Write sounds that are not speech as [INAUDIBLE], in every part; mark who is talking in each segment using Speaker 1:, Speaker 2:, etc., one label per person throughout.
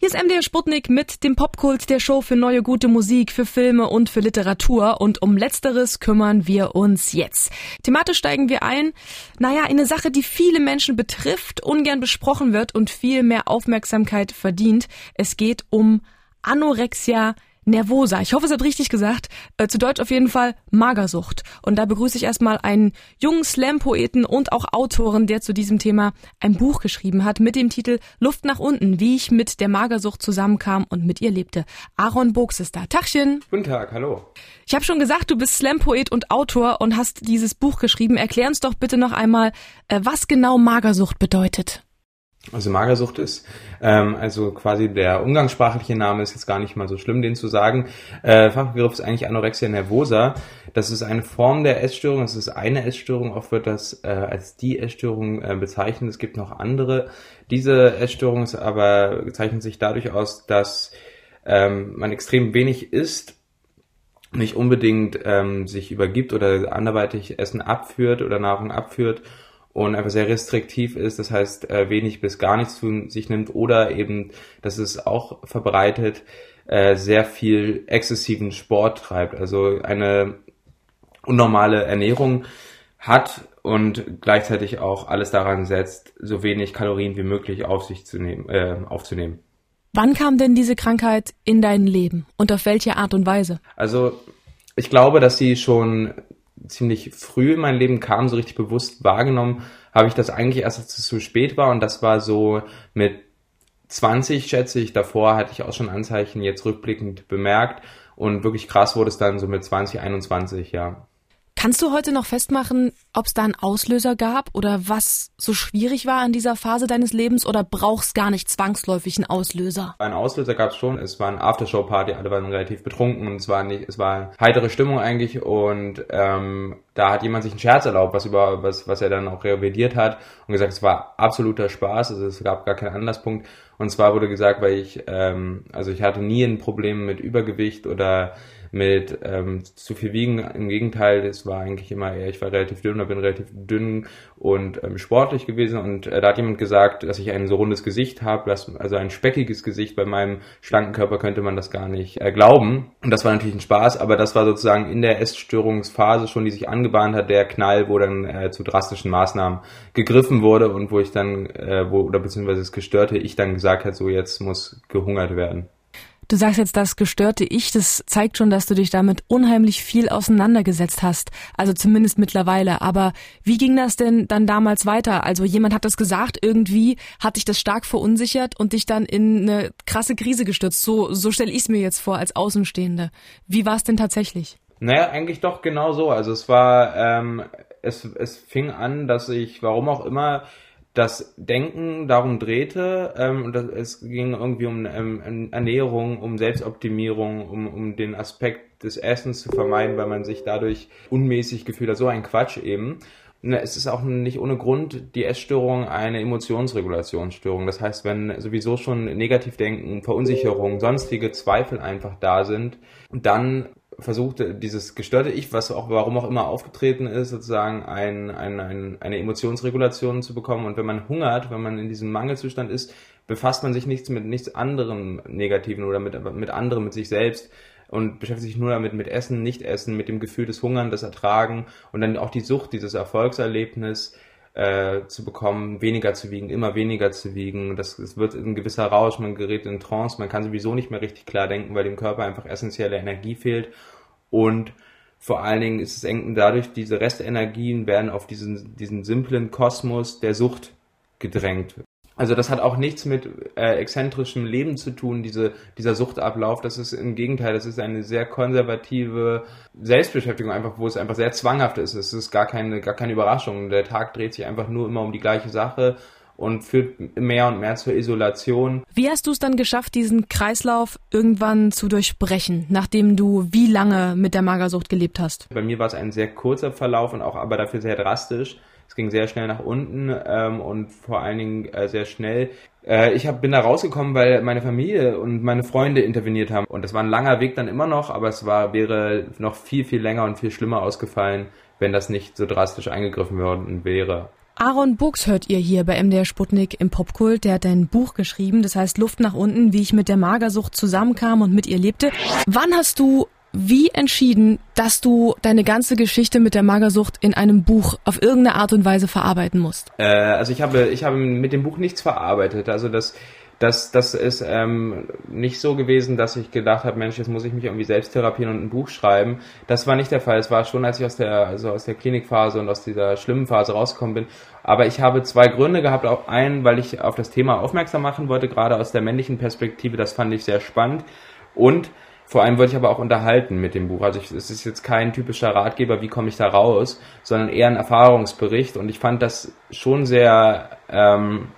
Speaker 1: Hier ist MDR Sputnik mit dem Popkult der Show für neue gute Musik, für Filme und für Literatur. Und um Letzteres kümmern wir uns jetzt. Thematisch steigen wir ein, naja, in eine Sache, die viele Menschen betrifft, ungern besprochen wird und viel mehr Aufmerksamkeit verdient. Es geht um Anorexia nervosa. Ich hoffe, es hat richtig gesagt. Äh, zu Deutsch auf jeden Fall Magersucht. Und da begrüße ich erstmal einen jungen Slam-Poeten und auch Autoren, der zu diesem Thema ein Buch geschrieben hat mit dem Titel Luft nach unten, wie ich mit der Magersucht zusammenkam und mit ihr lebte. Aaron Bogs ist da. Tachchen.
Speaker 2: Guten Tag, hallo.
Speaker 1: Ich habe schon gesagt, du bist Slam-Poet und Autor und hast dieses Buch geschrieben. Erklär uns doch bitte noch einmal, äh, was genau Magersucht bedeutet.
Speaker 2: Also Magersucht ist, ähm, also quasi der umgangssprachliche Name ist jetzt gar nicht mal so schlimm, den zu sagen. Äh, Fachbegriff ist eigentlich Anorexia nervosa. Das ist eine Form der Essstörung. Es ist eine Essstörung. Oft wird das äh, als die Essstörung äh, bezeichnet. Es gibt noch andere. Diese Essstörung ist aber zeichnet sich dadurch aus, dass ähm, man extrem wenig isst nicht unbedingt ähm, sich übergibt oder anderweitig Essen abführt oder Nahrung abführt und einfach sehr restriktiv ist, das heißt äh, wenig bis gar nichts zu sich nimmt oder eben, das ist auch verbreitet, äh, sehr viel exzessiven Sport treibt, also eine unnormale Ernährung hat und gleichzeitig auch alles daran setzt, so wenig Kalorien wie möglich auf sich zu nehmen, äh, aufzunehmen.
Speaker 1: Wann kam denn diese Krankheit in dein Leben und auf welche Art und Weise?
Speaker 2: Also ich glaube, dass sie schon ziemlich früh in mein Leben kam, so richtig bewusst wahrgenommen, habe ich das eigentlich erst, als es zu spät war. Und das war so mit 20, schätze ich. Davor hatte ich auch schon Anzeichen jetzt rückblickend bemerkt. Und wirklich krass wurde es dann so mit 20, 21, ja.
Speaker 1: Kannst du heute noch festmachen, ob es da einen Auslöser gab oder was so schwierig war in dieser Phase deines Lebens oder brauchst gar nicht zwangsläufig einen Auslöser?
Speaker 2: Einen Auslöser gab es schon. Es war eine Aftershow-Party, alle waren relativ betrunken und es war nicht, es war heitere Stimmung eigentlich und ähm, da hat jemand sich einen Scherz erlaubt, was über was, was er dann auch revidiert hat und gesagt, es war absoluter Spaß, also es gab gar keinen Anlasspunkt. Und zwar wurde gesagt, weil ich, ähm, also ich hatte nie ein Problem mit Übergewicht oder mit ähm, zu viel wiegen. Im Gegenteil, es war eigentlich immer eher, ich war relativ dünn bin relativ dünn und ähm, sportlich gewesen. Und äh, da hat jemand gesagt, dass ich ein so rundes Gesicht habe, also ein speckiges Gesicht. Bei meinem schlanken Körper könnte man das gar nicht äh, glauben. Und das war natürlich ein Spaß, aber das war sozusagen in der Essstörungsphase schon, die sich angebahnt hat, der Knall, wo dann äh, zu drastischen Maßnahmen gegriffen wurde und wo ich dann, äh, wo, oder beziehungsweise das Gestörte, ich dann gesagt hat, so jetzt muss gehungert werden.
Speaker 1: Du sagst jetzt das gestörte Ich, das zeigt schon, dass du dich damit unheimlich viel auseinandergesetzt hast. Also zumindest mittlerweile. Aber wie ging das denn dann damals weiter? Also jemand hat das gesagt, irgendwie hat dich das stark verunsichert und dich dann in eine krasse Krise gestürzt. So, so stelle ich es mir jetzt vor als Außenstehende. Wie war es denn tatsächlich?
Speaker 2: Naja, eigentlich doch genau so. Also es war, ähm, es, es fing an, dass ich, warum auch immer, das Denken darum drehte. Ähm, das, es ging irgendwie um ähm, Ernährung, um Selbstoptimierung, um, um den Aspekt des Essens zu vermeiden, weil man sich dadurch unmäßig gefühlt hat. So ein Quatsch eben. Es ist auch nicht ohne Grund die Essstörung eine Emotionsregulationsstörung. Das heißt, wenn sowieso schon Negativdenken, Verunsicherung, sonstige Zweifel einfach da sind, dann versucht, dieses gestörte Ich, was auch warum auch immer aufgetreten ist, sozusagen ein, ein, ein, eine Emotionsregulation zu bekommen. Und wenn man hungert, wenn man in diesem Mangelzustand ist, befasst man sich nichts mit nichts anderem Negativen oder mit, mit anderem, mit sich selbst und beschäftigt sich nur damit mit Essen, Nicht-Essen, mit dem Gefühl des Hungern, des Ertragen und dann auch die Sucht, dieses Erfolgserlebnis äh, zu bekommen, weniger zu wiegen, immer weniger zu wiegen. Das, das wird ein gewisser Rausch, man gerät in Trance, man kann sowieso nicht mehr richtig klar denken, weil dem Körper einfach essentielle Energie fehlt. Und vor allen Dingen ist es eng dadurch, diese Restenergien werden auf diesen, diesen simplen Kosmos der Sucht gedrängt. Also das hat auch nichts mit äh, exzentrischem Leben zu tun, diese, dieser Suchtablauf. Das ist im Gegenteil, das ist eine sehr konservative Selbstbeschäftigung, einfach, wo es einfach sehr zwanghaft ist. Es ist gar keine, gar keine Überraschung. Der Tag dreht sich einfach nur immer um die gleiche Sache und führt mehr und mehr zur Isolation.
Speaker 1: Wie hast du es dann geschafft, diesen Kreislauf irgendwann zu durchbrechen, nachdem du wie lange mit der Magersucht gelebt hast?
Speaker 2: Bei mir war es ein sehr kurzer Verlauf und auch aber dafür sehr drastisch. Es ging sehr schnell nach unten ähm, und vor allen Dingen äh, sehr schnell. Äh, ich hab, bin da rausgekommen, weil meine Familie und meine Freunde interveniert haben. Und das war ein langer Weg dann immer noch, aber es war, wäre noch viel, viel länger und viel schlimmer ausgefallen, wenn das nicht so drastisch eingegriffen worden wäre.
Speaker 1: Aaron Buchs hört ihr hier bei MDR Sputnik im Popkult. Der hat ein Buch geschrieben, das heißt Luft nach unten, wie ich mit der Magersucht zusammenkam und mit ihr lebte. Wann hast du wie entschieden, dass du deine ganze Geschichte mit der Magersucht in einem Buch auf irgendeine Art und Weise verarbeiten musst?
Speaker 2: Äh, also ich habe, ich habe mit dem Buch nichts verarbeitet. Also das, das, das ist ähm, nicht so gewesen, dass ich gedacht habe, Mensch, jetzt muss ich mich irgendwie selbst therapieren und ein Buch schreiben. Das war nicht der Fall. Es war schon, als ich aus der, also aus der Klinikphase und aus dieser schlimmen Phase rausgekommen bin. Aber ich habe zwei Gründe gehabt. Auch einen, weil ich auf das Thema aufmerksam machen wollte, gerade aus der männlichen Perspektive. Das fand ich sehr spannend. Und vor allem wollte ich aber auch unterhalten mit dem Buch. Also ich, es ist jetzt kein typischer Ratgeber, wie komme ich da raus, sondern eher ein Erfahrungsbericht. Und ich fand das schon sehr ähm,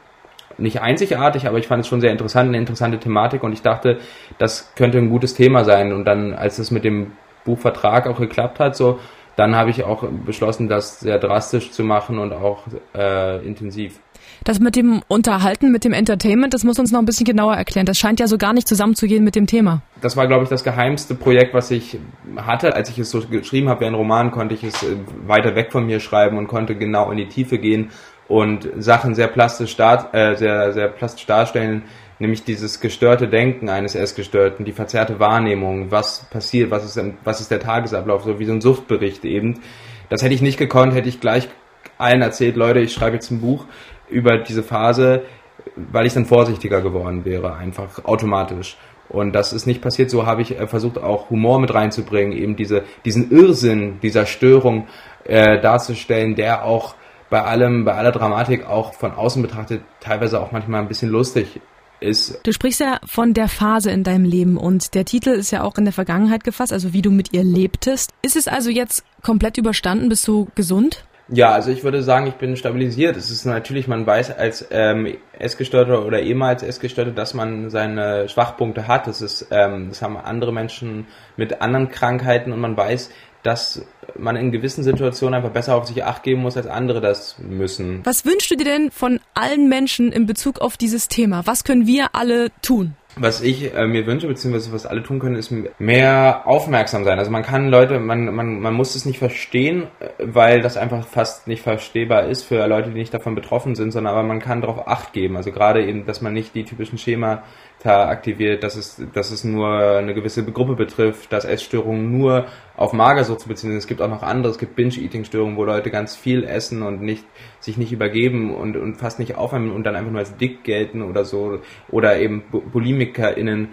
Speaker 2: nicht einzigartig, aber ich fand es schon sehr interessant, eine interessante Thematik und ich dachte, das könnte ein gutes Thema sein. Und dann, als es mit dem Buchvertrag auch geklappt hat, so, dann habe ich auch beschlossen, das sehr drastisch zu machen und auch äh, intensiv.
Speaker 1: Das mit dem Unterhalten, mit dem Entertainment, das muss uns noch ein bisschen genauer erklären. Das scheint ja so gar nicht zusammenzugehen mit dem Thema.
Speaker 2: Das war, glaube ich, das geheimste Projekt, was ich hatte. Als ich es so geschrieben habe wie ein Roman, konnte ich es äh, weiter weg von mir schreiben und konnte genau in die Tiefe gehen und Sachen sehr plastisch, dar äh, sehr, sehr plastisch darstellen, nämlich dieses gestörte Denken eines Essgestörten, die verzerrte Wahrnehmung, was passiert, was ist, was ist der Tagesablauf, so wie so ein Suchtbericht eben. Das hätte ich nicht gekonnt, hätte ich gleich allen erzählt, Leute, ich schreibe jetzt ein Buch über diese Phase, weil ich dann vorsichtiger geworden wäre, einfach automatisch. Und das ist nicht passiert. So habe ich äh, versucht, auch Humor mit reinzubringen, eben diese, diesen Irrsinn dieser Störung äh, darzustellen, der auch bei allem, bei aller Dramatik auch von außen betrachtet teilweise auch manchmal ein bisschen lustig ist.
Speaker 1: Du sprichst ja von der Phase in deinem Leben und der Titel ist ja auch in der Vergangenheit gefasst, also wie du mit ihr lebtest. Ist es also jetzt komplett überstanden? Bist du gesund?
Speaker 2: Ja, also ich würde sagen, ich bin stabilisiert. Es ist natürlich, man weiß als ähm, Essgestörter oder ehemals Essgestörter, dass man seine Schwachpunkte hat. Das ist, ähm, das haben andere Menschen mit anderen Krankheiten und man weiß, dass man in gewissen Situationen einfach besser auf sich acht geben muss, als andere das müssen.
Speaker 1: Was wünschst du dir denn von allen Menschen in Bezug auf dieses Thema? Was können wir alle tun?
Speaker 2: Was ich äh, mir wünsche, beziehungsweise was alle tun können, ist mehr aufmerksam sein. Also man kann Leute, man, man, man muss es nicht verstehen, äh, weil das einfach fast nicht verstehbar ist für Leute, die nicht davon betroffen sind, sondern aber man kann darauf Acht geben. Also gerade eben, dass man nicht die typischen Schema aktiviert, dass es, dass es nur eine gewisse Gruppe betrifft, dass Essstörungen nur auf Magersucht zu beziehen sind. Es gibt auch noch andere, es gibt Binge-Eating-Störungen, wo Leute ganz viel essen und nicht, sich nicht übergeben und, und fast nicht aufhören und dann einfach nur als dick gelten oder so. Oder eben BulimikerInnen,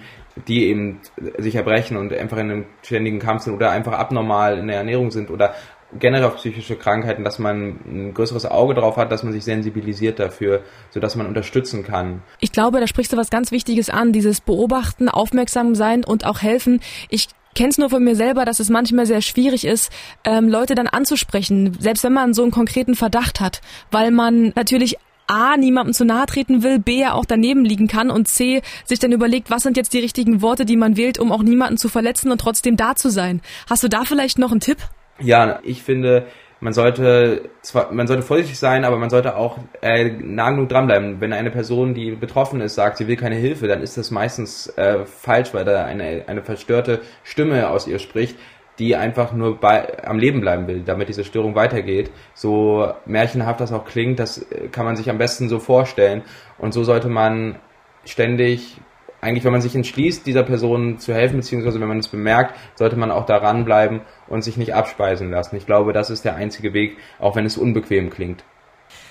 Speaker 2: die eben sich erbrechen und einfach in einem ständigen Kampf sind oder einfach abnormal in der Ernährung sind oder generell auf psychische Krankheiten, dass man ein größeres Auge drauf hat, dass man sich sensibilisiert dafür, sodass man unterstützen kann.
Speaker 1: Ich glaube, da sprichst du was ganz Wichtiges an, dieses Beobachten, aufmerksam sein und auch helfen. Ich kenne es nur von mir selber, dass es manchmal sehr schwierig ist, ähm, Leute dann anzusprechen, selbst wenn man so einen konkreten Verdacht hat, weil man natürlich A, niemandem zu nahe treten will, B, ja auch daneben liegen kann und C, sich dann überlegt, was sind jetzt die richtigen Worte, die man wählt, um auch niemanden zu verletzen und trotzdem da zu sein. Hast du da vielleicht noch einen Tipp?
Speaker 2: Ja, ich finde, man sollte zwar, man sollte vorsichtig sein, aber man sollte auch äh, nah genug dranbleiben. Wenn eine Person, die betroffen ist, sagt, sie will keine Hilfe, dann ist das meistens äh, falsch, weil da eine, eine verstörte Stimme aus ihr spricht, die einfach nur bei, am Leben bleiben will, damit diese Störung weitergeht. So märchenhaft das auch klingt, das äh, kann man sich am besten so vorstellen. Und so sollte man ständig eigentlich, wenn man sich entschließt, dieser Person zu helfen, beziehungsweise wenn man es bemerkt, sollte man auch daran bleiben und sich nicht abspeisen lassen. Ich glaube, das ist der einzige Weg, auch wenn es unbequem klingt.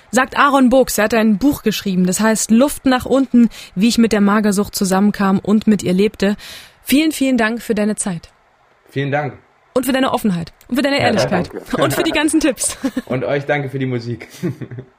Speaker 1: Sagt Aaron Buchs, er hat ein Buch geschrieben, das heißt Luft nach unten, wie ich mit der Magersucht zusammenkam und mit ihr lebte. Vielen, vielen Dank für deine Zeit.
Speaker 2: Vielen Dank.
Speaker 1: Und für deine Offenheit. Und für deine Ehrlichkeit. Ja, und für die ganzen Tipps.
Speaker 2: Und euch danke für die Musik. [LAUGHS]